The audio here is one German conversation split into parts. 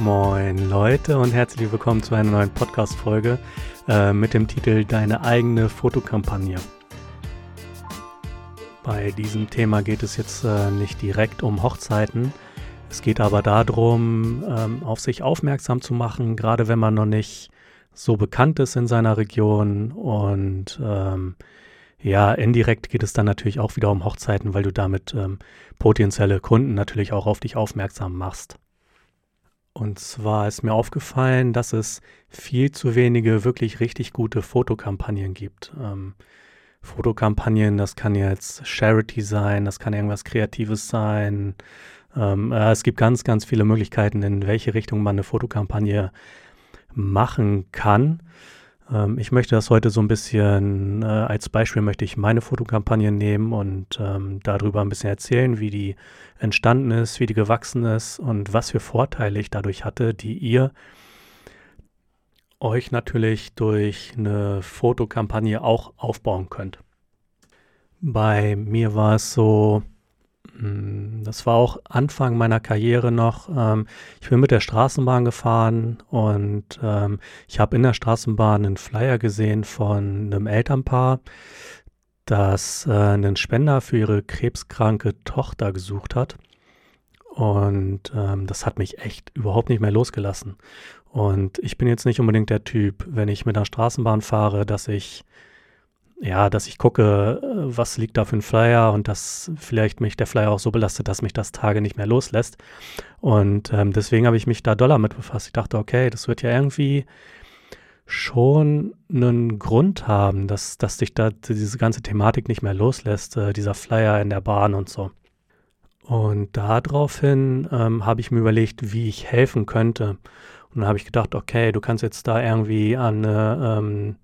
Moin Leute und herzlich willkommen zu einer neuen Podcast-Folge äh, mit dem Titel Deine eigene Fotokampagne. Bei diesem Thema geht es jetzt äh, nicht direkt um Hochzeiten. Es geht aber darum, ähm, auf sich aufmerksam zu machen, gerade wenn man noch nicht so bekannt ist in seiner Region. Und ähm, ja, indirekt geht es dann natürlich auch wieder um Hochzeiten, weil du damit ähm, potenzielle Kunden natürlich auch auf dich aufmerksam machst. Und zwar ist mir aufgefallen, dass es viel zu wenige wirklich richtig gute Fotokampagnen gibt. Ähm, Fotokampagnen, das kann jetzt Charity sein, das kann irgendwas Kreatives sein. Ähm, äh, es gibt ganz, ganz viele Möglichkeiten, in welche Richtung man eine Fotokampagne machen kann. Ähm, ich möchte das heute so ein bisschen, äh, als Beispiel möchte ich meine Fotokampagne nehmen und ähm, darüber ein bisschen erzählen, wie die entstanden ist, wie die gewachsen ist und was für Vorteile ich dadurch hatte, die ihr euch natürlich durch eine Fotokampagne auch aufbauen könnt. Bei mir war es so, das war auch Anfang meiner Karriere noch. Ähm, ich bin mit der Straßenbahn gefahren und ähm, ich habe in der Straßenbahn einen Flyer gesehen von einem Elternpaar, das äh, einen Spender für ihre krebskranke Tochter gesucht hat. Und ähm, das hat mich echt überhaupt nicht mehr losgelassen. Und ich bin jetzt nicht unbedingt der Typ, wenn ich mit der Straßenbahn fahre, dass ich ja, dass ich gucke, äh, was liegt da für ein Flyer und dass vielleicht mich der Flyer auch so belastet, dass mich das Tage nicht mehr loslässt. Und ähm, deswegen habe ich mich da doller mit befasst. Ich dachte, okay, das wird ja irgendwie schon einen Grund haben, dass, dass dich da diese ganze Thematik nicht mehr loslässt, äh, dieser Flyer in der Bahn und so. Und daraufhin ähm, habe ich mir überlegt, wie ich helfen könnte. Und dann habe ich gedacht, okay, du kannst jetzt da irgendwie an eine ähm,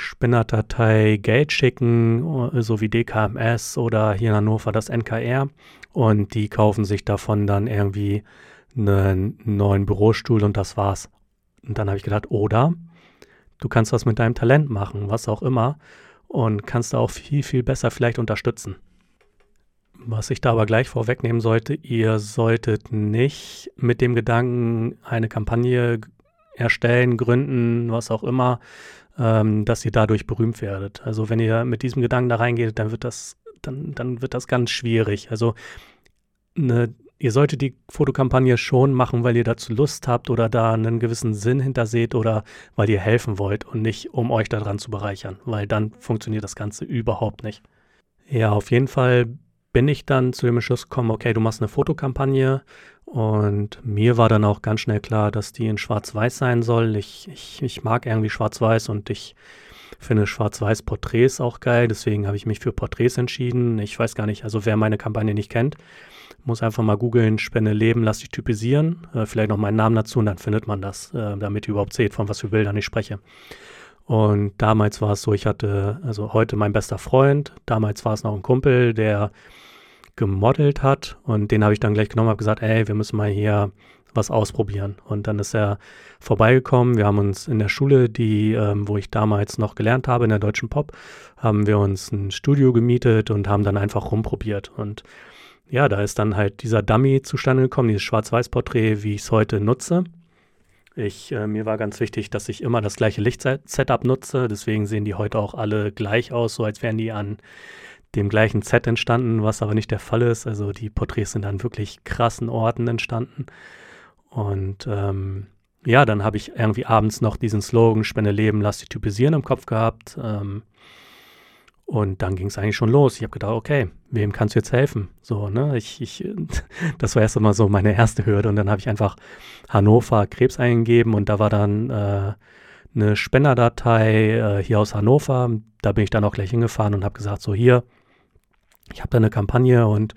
Spinnerdatei Geld schicken, so wie DKMS oder hier in Hannover das NKR. Und die kaufen sich davon dann irgendwie einen neuen Bürostuhl und das war's. Und dann habe ich gedacht, oder du kannst was mit deinem Talent machen, was auch immer, und kannst da auch viel, viel besser vielleicht unterstützen. Was ich da aber gleich vorwegnehmen sollte, ihr solltet nicht mit dem Gedanken eine Kampagne erstellen, gründen, was auch immer, ähm, dass ihr dadurch berühmt werdet. Also wenn ihr mit diesem Gedanken da reingeht, dann wird das, dann, dann wird das ganz schwierig. Also eine, ihr solltet die Fotokampagne schon machen, weil ihr dazu Lust habt oder da einen gewissen Sinn hinterseht oder weil ihr helfen wollt und nicht, um euch daran zu bereichern, weil dann funktioniert das Ganze überhaupt nicht. Ja, auf jeden Fall bin ich dann zu dem Entschluss gekommen, okay, du machst eine Fotokampagne und mir war dann auch ganz schnell klar, dass die in Schwarz-Weiß sein soll. Ich, ich, ich mag irgendwie Schwarz-Weiß und ich finde Schwarz-Weiß-Porträts auch geil. Deswegen habe ich mich für Porträts entschieden. Ich weiß gar nicht, also wer meine Kampagne nicht kennt, muss einfach mal googeln, Spende Leben, lass dich typisieren. Äh, vielleicht noch meinen Namen dazu und dann findet man das, äh, damit ihr überhaupt seht, von was für Bildern ich spreche. Und damals war es so, ich hatte, also heute mein bester Freund, damals war es noch ein Kumpel, der gemodelt hat und den habe ich dann gleich genommen, habe gesagt, ey, wir müssen mal hier was ausprobieren. Und dann ist er vorbeigekommen. Wir haben uns in der Schule, die, ähm, wo ich damals noch gelernt habe, in der Deutschen Pop, haben wir uns ein Studio gemietet und haben dann einfach rumprobiert. Und ja, da ist dann halt dieser Dummy zustande gekommen, dieses Schwarz-Weiß-Porträt, wie ich es heute nutze. Ich, äh, mir war ganz wichtig, dass ich immer das gleiche Lichtsetup nutze. Deswegen sehen die heute auch alle gleich aus, so als wären die an dem gleichen Set entstanden, was aber nicht der Fall ist. Also die Porträts sind an wirklich krassen Orten entstanden. Und ähm, ja, dann habe ich irgendwie abends noch diesen Slogan Spende Leben, lass dich typisieren im Kopf gehabt. Ähm, und dann ging es eigentlich schon los. Ich habe gedacht, okay, wem kannst du jetzt helfen? So, ne? Ich, ich, das war erst einmal so meine erste Hürde. Und dann habe ich einfach Hannover Krebs eingegeben und da war dann äh, eine Spenderdatei äh, hier aus Hannover. Da bin ich dann auch gleich hingefahren und habe gesagt, so hier, ich habe da eine Kampagne und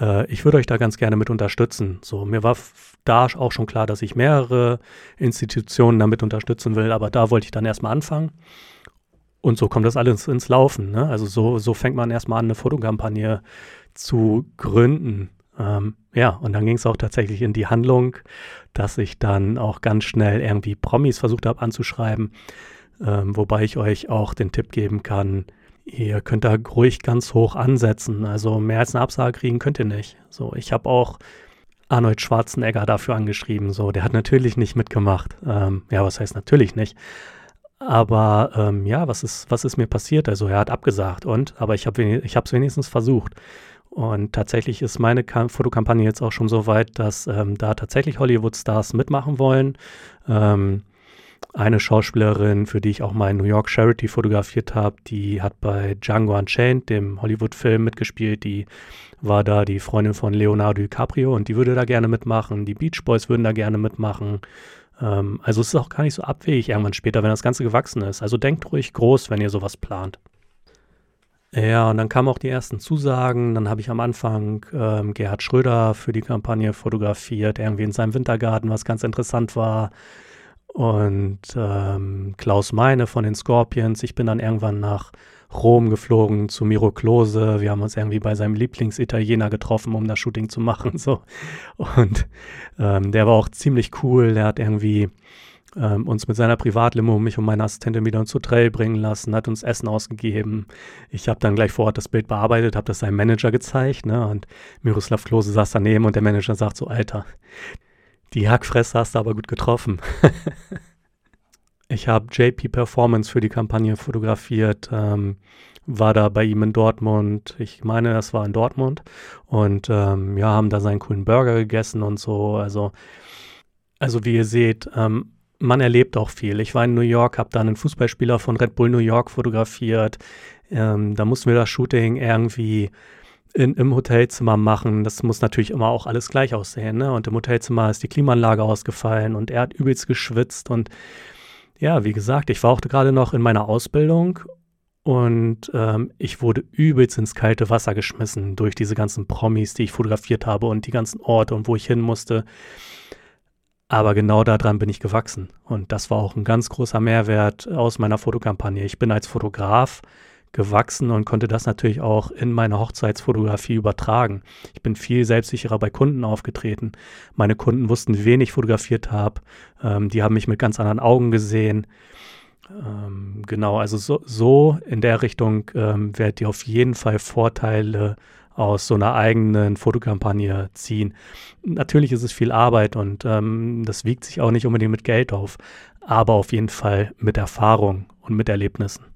äh, ich würde euch da ganz gerne mit unterstützen. So, mir war da auch schon klar, dass ich mehrere Institutionen damit unterstützen will, aber da wollte ich dann erstmal anfangen. Und so kommt das alles ins Laufen. Ne? Also so, so fängt man erstmal an, eine Fotokampagne zu gründen. Ähm, ja, und dann ging es auch tatsächlich in die Handlung, dass ich dann auch ganz schnell irgendwie Promis versucht habe anzuschreiben. Ähm, wobei ich euch auch den Tipp geben kann, ihr könnt da ruhig ganz hoch ansetzen. Also mehr als eine Absage kriegen könnt ihr nicht. So, ich habe auch Arnold Schwarzenegger dafür angeschrieben. So, der hat natürlich nicht mitgemacht. Ähm, ja, was heißt natürlich nicht? Aber ähm, ja, was ist, was ist mir passiert? Also er hat abgesagt und, aber ich habe es wenigstens versucht. Und tatsächlich ist meine Kam Fotokampagne jetzt auch schon so weit, dass ähm, da tatsächlich Hollywood-Stars mitmachen wollen. Ähm, eine Schauspielerin, für die ich auch mal in New York Charity fotografiert habe, die hat bei Django Unchained, dem Hollywood-Film, mitgespielt. Die war da die Freundin von Leonardo DiCaprio und die würde da gerne mitmachen. Die Beach Boys würden da gerne mitmachen. Ähm, also es ist auch gar nicht so abwegig irgendwann später, wenn das Ganze gewachsen ist. Also denkt ruhig groß, wenn ihr sowas plant. Ja, und dann kamen auch die ersten Zusagen. Dann habe ich am Anfang ähm, Gerhard Schröder für die Kampagne fotografiert, irgendwie in seinem Wintergarten, was ganz interessant war. Und ähm, Klaus Meine von den Scorpions. Ich bin dann irgendwann nach Rom geflogen zu Miro Klose. Wir haben uns irgendwie bei seinem Lieblingsitaliener getroffen, um das Shooting zu machen. So. Und ähm, der war auch ziemlich cool. Der hat irgendwie ähm, uns mit seiner Privatlimo, mich und meine Assistentin wieder ins Hotel bringen lassen, hat uns Essen ausgegeben. Ich habe dann gleich vor Ort das Bild bearbeitet, habe das seinem Manager gezeigt, ne? Und Miroslav Klose saß daneben und der Manager sagt so, Alter, die Hackfresse hast du aber gut getroffen. ich habe JP Performance für die Kampagne fotografiert, ähm, war da bei ihm in Dortmund. Ich meine, das war in Dortmund. Und ähm, ja, haben da seinen coolen Burger gegessen und so. Also, also wie ihr seht, ähm, man erlebt auch viel. Ich war in New York, habe da einen Fußballspieler von Red Bull New York fotografiert. Ähm, da mussten wir das Shooting irgendwie in, im Hotelzimmer machen. Das muss natürlich immer auch alles gleich aussehen. Ne? Und im Hotelzimmer ist die Klimaanlage ausgefallen und er hat übelst geschwitzt. Und ja, wie gesagt, ich war auch gerade noch in meiner Ausbildung und ähm, ich wurde übelst ins kalte Wasser geschmissen durch diese ganzen Promis, die ich fotografiert habe und die ganzen Orte und wo ich hin musste. Aber genau daran bin ich gewachsen. Und das war auch ein ganz großer Mehrwert aus meiner Fotokampagne. Ich bin als Fotograf gewachsen und konnte das natürlich auch in meine Hochzeitsfotografie übertragen. Ich bin viel selbstsicherer bei Kunden aufgetreten. Meine Kunden wussten, wen ich fotografiert habe. Ähm, die haben mich mit ganz anderen Augen gesehen. Ähm, genau, also so, so, in der Richtung ähm, werdet ihr auf jeden Fall Vorteile aus so einer eigenen Fotokampagne ziehen. Natürlich ist es viel Arbeit und ähm, das wiegt sich auch nicht unbedingt mit Geld auf, aber auf jeden Fall mit Erfahrung und mit Erlebnissen.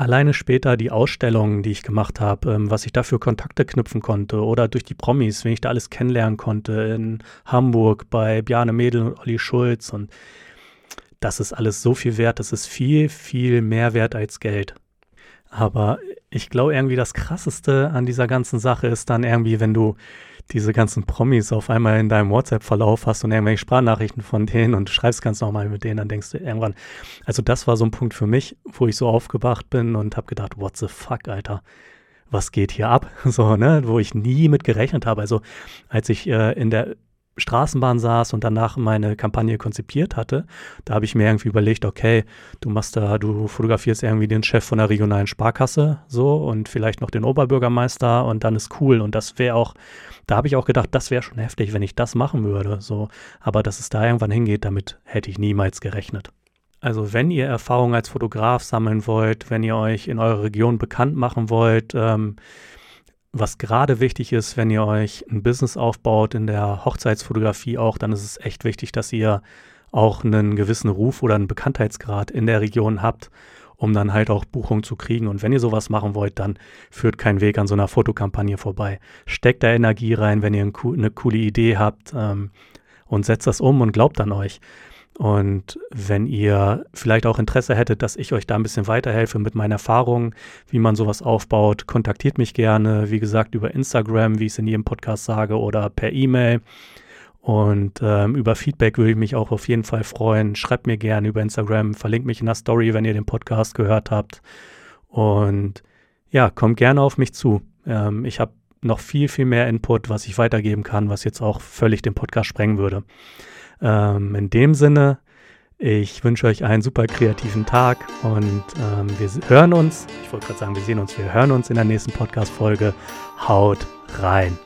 Alleine später die Ausstellungen, die ich gemacht habe, ähm, was ich dafür Kontakte knüpfen konnte oder durch die Promis, wenn ich da alles kennenlernen konnte in Hamburg bei Bjarne Mädel und Olli Schulz und das ist alles so viel wert, das ist viel, viel mehr wert als Geld. Aber ich glaube irgendwie das Krasseste an dieser ganzen Sache ist dann irgendwie, wenn du diese ganzen Promis auf einmal in deinem WhatsApp-Verlauf hast und irgendwelche Sprachnachrichten von denen und du schreibst ganz normal mit denen, dann denkst du irgendwann, also das war so ein Punkt für mich, wo ich so aufgewacht bin und habe gedacht, what the fuck, Alter, was geht hier ab? So, ne, wo ich nie mit gerechnet habe. Also als ich äh, in der Straßenbahn saß und danach meine Kampagne konzipiert hatte, da habe ich mir irgendwie überlegt, okay, du machst da, du fotografierst irgendwie den Chef von der regionalen Sparkasse so und vielleicht noch den Oberbürgermeister und dann ist cool und das wäre auch, da habe ich auch gedacht, das wäre schon heftig, wenn ich das machen würde, so, aber dass es da irgendwann hingeht, damit hätte ich niemals gerechnet. Also wenn ihr Erfahrung als Fotograf sammeln wollt, wenn ihr euch in eurer Region bekannt machen wollt, ähm, was gerade wichtig ist, wenn ihr euch ein Business aufbaut in der Hochzeitsfotografie auch, dann ist es echt wichtig, dass ihr auch einen gewissen Ruf oder einen Bekanntheitsgrad in der Region habt, um dann halt auch Buchungen zu kriegen. Und wenn ihr sowas machen wollt, dann führt kein Weg an so einer Fotokampagne vorbei. Steckt da Energie rein, wenn ihr eine coole Idee habt ähm, und setzt das um und glaubt an euch. Und wenn ihr vielleicht auch Interesse hättet, dass ich euch da ein bisschen weiterhelfe mit meinen Erfahrungen, wie man sowas aufbaut, kontaktiert mich gerne, wie gesagt, über Instagram, wie ich es in jedem Podcast sage, oder per E-Mail. Und ähm, über Feedback würde ich mich auch auf jeden Fall freuen. Schreibt mir gerne über Instagram, verlinkt mich in der Story, wenn ihr den Podcast gehört habt. Und ja, kommt gerne auf mich zu. Ähm, ich habe noch viel, viel mehr Input, was ich weitergeben kann, was jetzt auch völlig den Podcast sprengen würde. Ähm, in dem Sinne, ich wünsche euch einen super kreativen Tag und ähm, wir hören uns, ich wollte gerade sagen, wir sehen uns, wir hören uns in der nächsten Podcast-Folge. Haut rein!